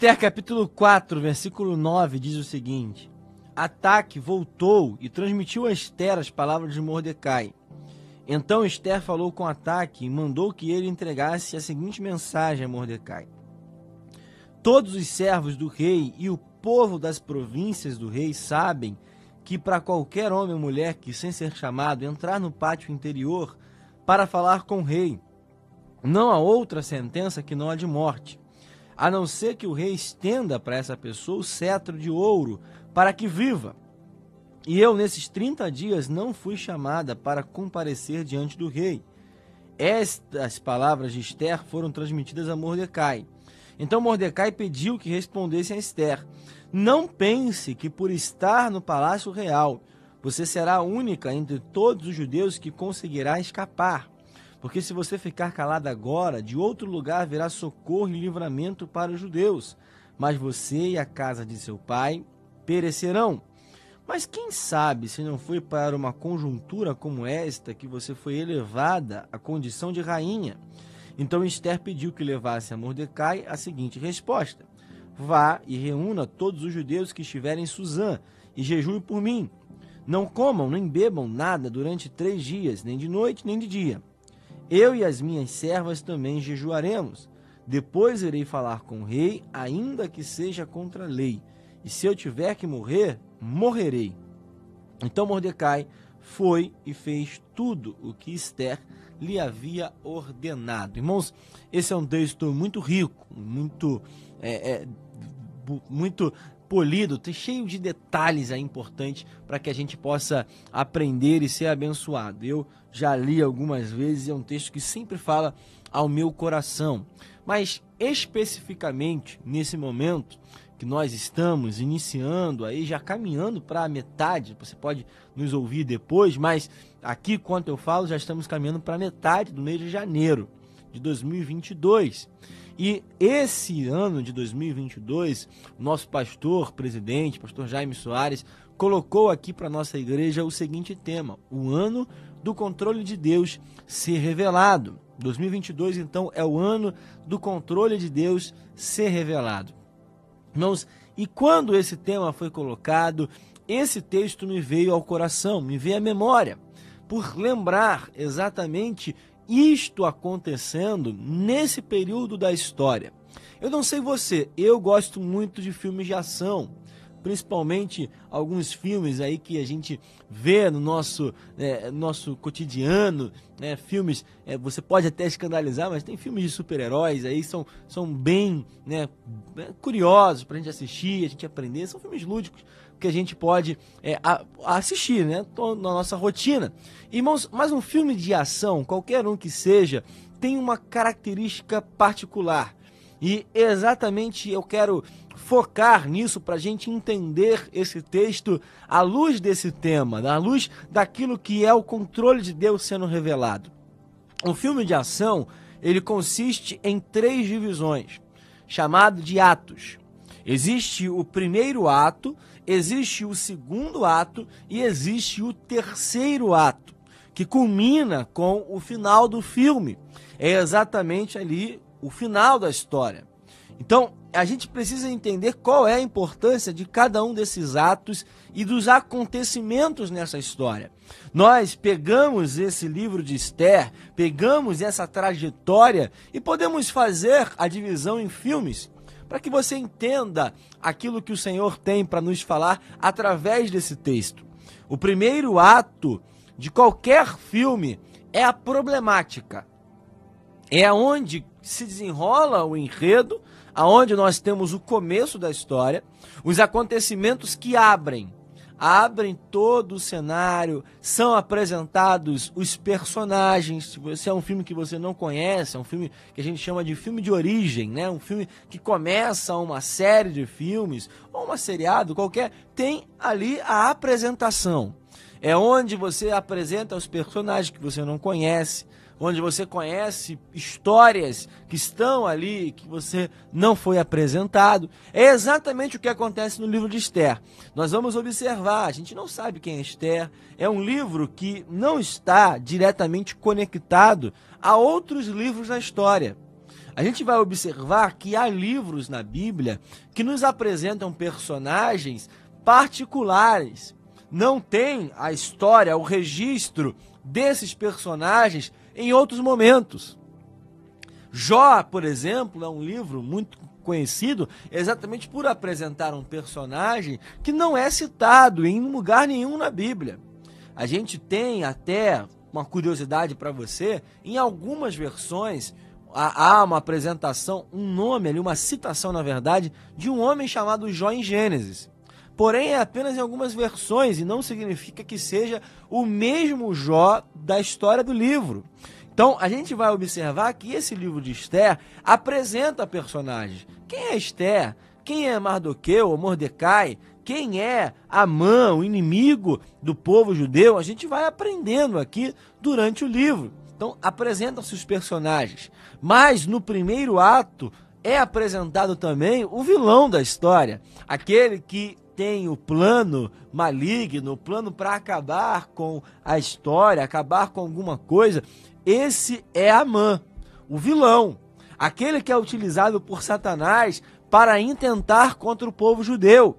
Esther capítulo 4, versículo 9 diz o seguinte: Ataque voltou e transmitiu a Esther as palavras de Mordecai. Então Esther falou com Ataque e mandou que ele entregasse a seguinte mensagem a Mordecai: Todos os servos do rei e o povo das províncias do rei sabem que para qualquer homem ou mulher que, sem ser chamado, entrar no pátio interior para falar com o rei, não há outra sentença que não a de morte, a não ser que o rei estenda para essa pessoa o cetro de ouro para que viva. E eu, nesses 30 dias, não fui chamada para comparecer diante do rei. Estas palavras de Esther foram transmitidas a Mordecai. Então Mordecai pediu que respondessem a Esther: Não pense que por estar no palácio real, você será a única entre todos os judeus que conseguirá escapar. Porque se você ficar calada agora, de outro lugar virá socorro e livramento para os judeus. Mas você e a casa de seu pai perecerão. Mas quem sabe se não foi para uma conjuntura como esta que você foi elevada à condição de rainha? Então Esther pediu que levasse a Mordecai a seguinte resposta: Vá e reúna todos os judeus que estiverem em Suzã e jejue por mim. Não comam nem bebam nada durante três dias, nem de noite nem de dia. Eu e as minhas servas também jejuaremos. Depois irei falar com o rei, ainda que seja contra a lei. E se eu tiver que morrer, morrerei. Então Mordecai foi e fez tudo o que Esther lhe havia ordenado. Irmãos, esse é um texto muito rico, muito, é, é, muito polido, cheio de detalhes aí importantes para que a gente possa aprender e ser abençoado. Eu já li algumas vezes, é um texto que sempre fala ao meu coração. Mas especificamente nesse momento que nós estamos iniciando aí, já caminhando para a metade, você pode nos ouvir depois, mas aqui, quando eu falo, já estamos caminhando para a metade do mês de janeiro de 2022. E esse ano de 2022, o nosso pastor, presidente, pastor Jaime Soares, colocou aqui para nossa igreja o seguinte tema: o ano do controle de Deus ser revelado. 2022, então, é o ano do controle de Deus ser revelado. Irmãos, e quando esse tema foi colocado, esse texto me veio ao coração, me veio à memória, por lembrar exatamente isto acontecendo nesse período da história. Eu não sei você, eu gosto muito de filmes de ação, principalmente alguns filmes aí que a gente vê no nosso, é, nosso cotidiano, né? filmes, é, você pode até escandalizar, mas tem filmes de super-heróis aí, são, são bem né, curiosos para a gente assistir, a gente aprender, são filmes lúdicos, que a gente pode é, a, assistir, né? Na nossa rotina. Irmãos, mas um filme de ação, qualquer um que seja, tem uma característica particular. E exatamente eu quero focar nisso para a gente entender esse texto à luz desse tema, à luz daquilo que é o controle de Deus sendo revelado. Um filme de ação ele consiste em três divisões, chamado de atos. Existe o primeiro ato, existe o segundo ato e existe o terceiro ato, que culmina com o final do filme. É exatamente ali o final da história. Então, a gente precisa entender qual é a importância de cada um desses atos e dos acontecimentos nessa história. Nós pegamos esse livro de Esther, pegamos essa trajetória e podemos fazer a divisão em filmes para que você entenda aquilo que o Senhor tem para nos falar através desse texto. O primeiro ato de qualquer filme é a problemática. É onde se desenrola o enredo, aonde nós temos o começo da história, os acontecimentos que abrem abrem todo o cenário, são apresentados os personagens. Se é um filme que você não conhece, é um filme que a gente chama de filme de origem, né? Um filme que começa uma série de filmes ou uma seriado qualquer, tem ali a apresentação. É onde você apresenta os personagens que você não conhece, onde você conhece histórias que estão ali, que você não foi apresentado. É exatamente o que acontece no livro de Esther. Nós vamos observar, a gente não sabe quem é Esther, é um livro que não está diretamente conectado a outros livros da história. a gente vai observar que há livros na Bíblia que nos apresentam personagens particulares. Não tem a história, o registro desses personagens em outros momentos. Jó, por exemplo, é um livro muito conhecido exatamente por apresentar um personagem que não é citado em lugar nenhum na Bíblia. A gente tem até uma curiosidade para você, em algumas versões há uma apresentação, um nome ali, uma citação, na verdade, de um homem chamado Jó em Gênesis. Porém, é apenas em algumas versões e não significa que seja o mesmo Jó da história do livro. Então, a gente vai observar que esse livro de Esther apresenta personagens. Quem é Esther? Quem é Mardoqueu ou Mordecai? Quem é Amã, o inimigo do povo judeu? A gente vai aprendendo aqui durante o livro. Então, apresentam-se os personagens. Mas no primeiro ato é apresentado também o vilão da história, aquele que tem o plano maligno, o plano para acabar com a história, acabar com alguma coisa. Esse é Amã, o vilão, aquele que é utilizado por Satanás para intentar contra o povo judeu.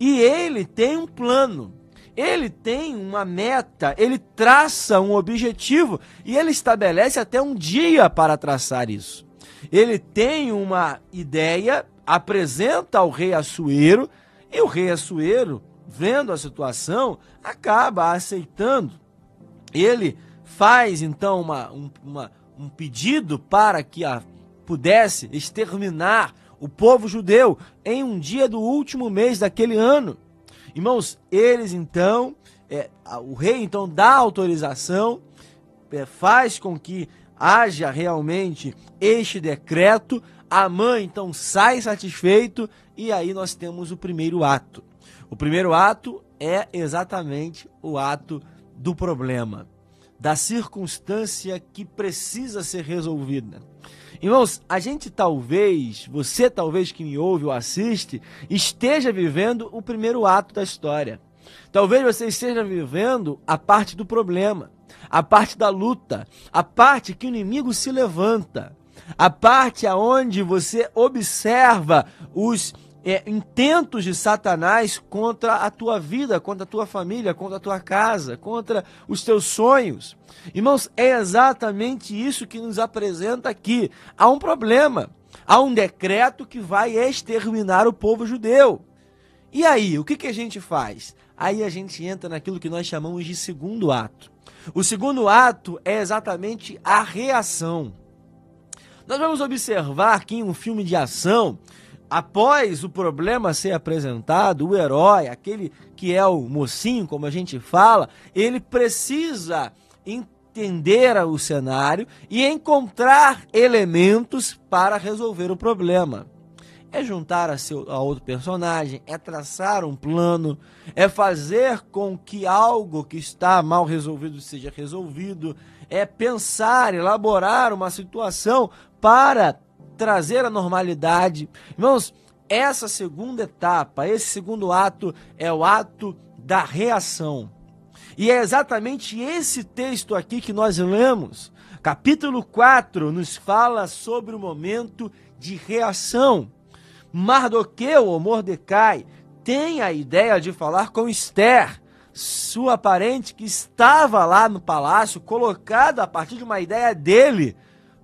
E ele tem um plano, ele tem uma meta, ele traça um objetivo e ele estabelece até um dia para traçar isso. Ele tem uma ideia, apresenta ao rei Assuero e o rei Assuero, vendo a situação, acaba aceitando. Ele faz então uma, um, uma, um pedido para que a, pudesse exterminar o povo judeu em um dia do último mês daquele ano. Irmãos, eles então, é, o rei então dá autorização, é, faz com que haja realmente este decreto, a mãe então sai satisfeito e aí nós temos o primeiro ato. O primeiro ato é exatamente o ato do problema, da circunstância que precisa ser resolvida. Irmãos, a gente talvez, você talvez que me ouve ou assiste, esteja vivendo o primeiro ato da história. Talvez você esteja vivendo a parte do problema, a parte da luta, a parte que o inimigo se levanta, a parte aonde você observa os é, intentos de Satanás contra a tua vida, contra a tua família, contra a tua casa, contra os teus sonhos. Irmãos, é exatamente isso que nos apresenta aqui. Há um problema, há um decreto que vai exterminar o povo judeu. E aí, o que, que a gente faz? Aí a gente entra naquilo que nós chamamos de segundo ato. O segundo ato é exatamente a reação. Nós vamos observar que em um filme de ação, após o problema ser apresentado, o herói, aquele que é o mocinho, como a gente fala, ele precisa entender o cenário e encontrar elementos para resolver o problema. É juntar a, seu, a outro personagem, é traçar um plano, é fazer com que algo que está mal resolvido seja resolvido, é pensar, elaborar uma situação para trazer a normalidade. Irmãos, essa segunda etapa, esse segundo ato é o ato da reação. E é exatamente esse texto aqui que nós lemos. Capítulo 4 nos fala sobre o momento de reação. Mardoqueu ou Mordecai tem a ideia de falar com Esther, sua parente que estava lá no palácio, colocada a partir de uma ideia dele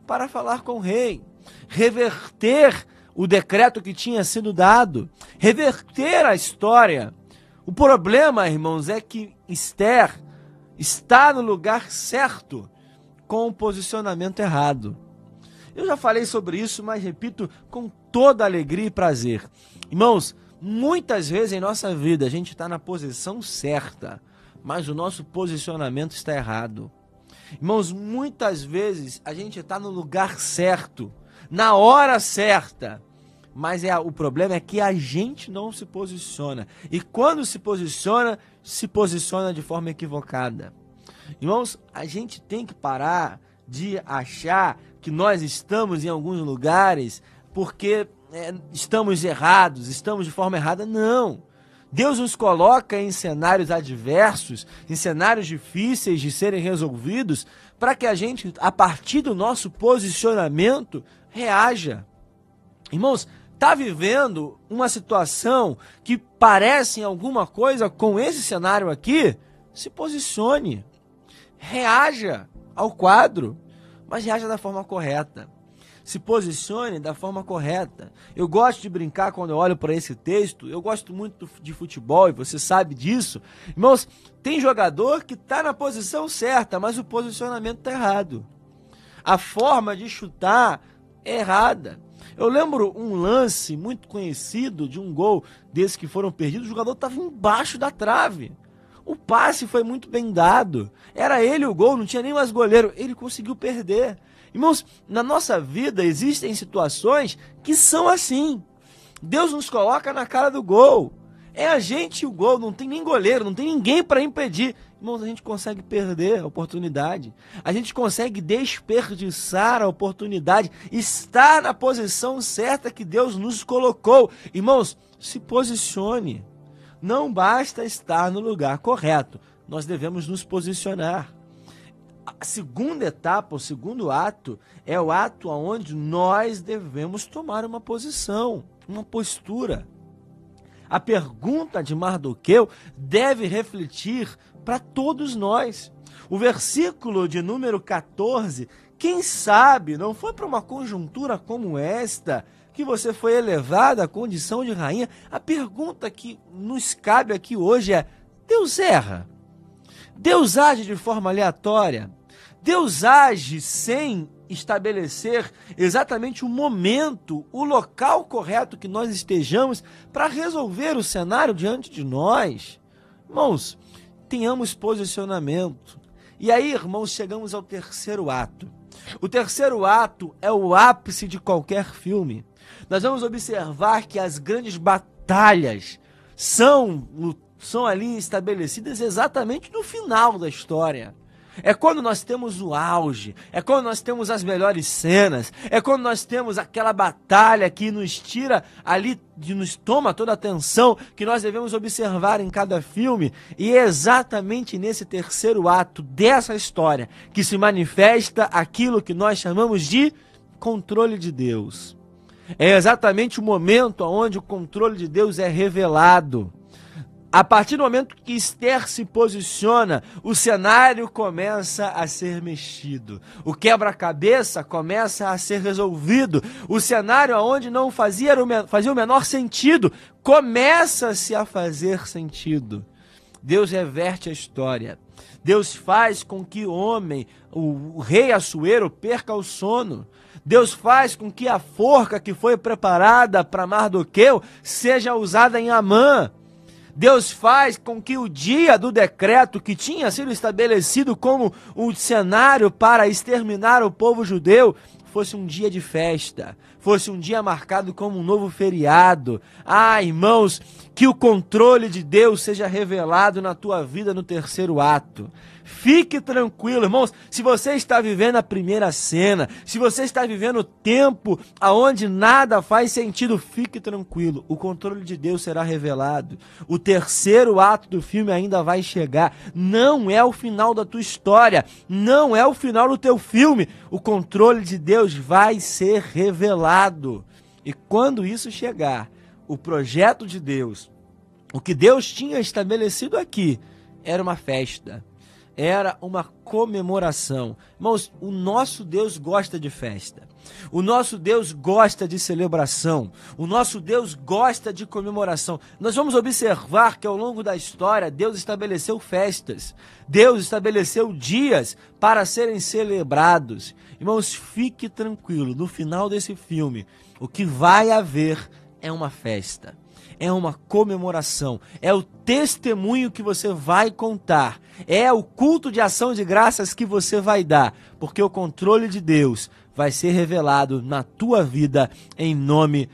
para falar com o rei reverter o decreto que tinha sido dado, reverter a história. O problema, irmãos, é que Esther está no lugar certo com o posicionamento errado. Eu já falei sobre isso, mas repito com toda alegria e prazer. Irmãos, muitas vezes em nossa vida a gente está na posição certa, mas o nosso posicionamento está errado. Irmãos, muitas vezes a gente está no lugar certo, na hora certa. Mas é, o problema é que a gente não se posiciona. E quando se posiciona, se posiciona de forma equivocada. Irmãos, a gente tem que parar de achar que nós estamos em alguns lugares porque é, estamos errados, estamos de forma errada. Não. Deus nos coloca em cenários adversos, em cenários difíceis de serem resolvidos, para que a gente, a partir do nosso posicionamento, reaja. Irmãos, está vivendo uma situação que parece em alguma coisa com esse cenário aqui? Se posicione. Reaja ao quadro, mas reaja da forma correta se posicione da forma correta. Eu gosto de brincar quando eu olho para esse texto, eu gosto muito de futebol e você sabe disso. Irmãos, tem jogador que está na posição certa, mas o posicionamento está errado. A forma de chutar é errada. Eu lembro um lance muito conhecido de um gol desses que foram perdidos, o jogador estava embaixo da trave. O passe foi muito bem dado. Era ele o gol, não tinha nem mais goleiro. Ele conseguiu perder. Irmãos, na nossa vida existem situações que são assim. Deus nos coloca na cara do gol. É a gente o gol, não tem nem goleiro, não tem ninguém para impedir. Irmãos, a gente consegue perder a oportunidade. A gente consegue desperdiçar a oportunidade. Estar na posição certa que Deus nos colocou. Irmãos, se posicione. Não basta estar no lugar correto. Nós devemos nos posicionar a segunda etapa, o segundo ato, é o ato onde nós devemos tomar uma posição, uma postura. A pergunta de Mardoqueu deve refletir para todos nós. O versículo de número 14, quem sabe não foi para uma conjuntura como esta que você foi elevada à condição de rainha? A pergunta que nos cabe aqui hoje é: Deus erra? Deus age de forma aleatória? Deus age sem estabelecer exatamente o momento, o local correto que nós estejamos para resolver o cenário diante de nós. Irmãos, tenhamos posicionamento. E aí, irmãos, chegamos ao terceiro ato. O terceiro ato é o ápice de qualquer filme. Nós vamos observar que as grandes batalhas são, são ali estabelecidas exatamente no final da história. É quando nós temos o auge, é quando nós temos as melhores cenas, é quando nós temos aquela batalha que nos tira ali, que nos toma toda a atenção, que nós devemos observar em cada filme. E é exatamente nesse terceiro ato dessa história que se manifesta aquilo que nós chamamos de controle de Deus. É exatamente o momento onde o controle de Deus é revelado. A partir do momento que Esther se posiciona, o cenário começa a ser mexido. O quebra-cabeça começa a ser resolvido. O cenário onde não fazia, fazia o menor sentido começa-se a fazer sentido. Deus reverte a história. Deus faz com que o homem, o, o rei Assuero, perca o sono. Deus faz com que a forca que foi preparada para Mardoqueu seja usada em Amã. Deus faz com que o dia do decreto que tinha sido estabelecido como um cenário para exterminar o povo judeu fosse um dia de festa, fosse um dia marcado como um novo feriado. Ah, irmãos, que o controle de Deus seja revelado na tua vida no terceiro ato. Fique tranquilo, irmãos. Se você está vivendo a primeira cena, se você está vivendo o tempo aonde nada faz sentido, fique tranquilo. O controle de Deus será revelado. O terceiro ato do filme ainda vai chegar. Não é o final da tua história, não é o final do teu filme. O controle de Deus vai ser revelado. E quando isso chegar, o projeto de Deus, o que Deus tinha estabelecido aqui, era uma festa era uma comemoração. Irmãos, o nosso Deus gosta de festa. O nosso Deus gosta de celebração. O nosso Deus gosta de comemoração. Nós vamos observar que ao longo da história Deus estabeleceu festas. Deus estabeleceu dias para serem celebrados. Irmãos, fique tranquilo, no final desse filme, o que vai haver é uma festa é uma comemoração, é o testemunho que você vai contar, é o culto de ação de graças que você vai dar, porque o controle de Deus vai ser revelado na tua vida em nome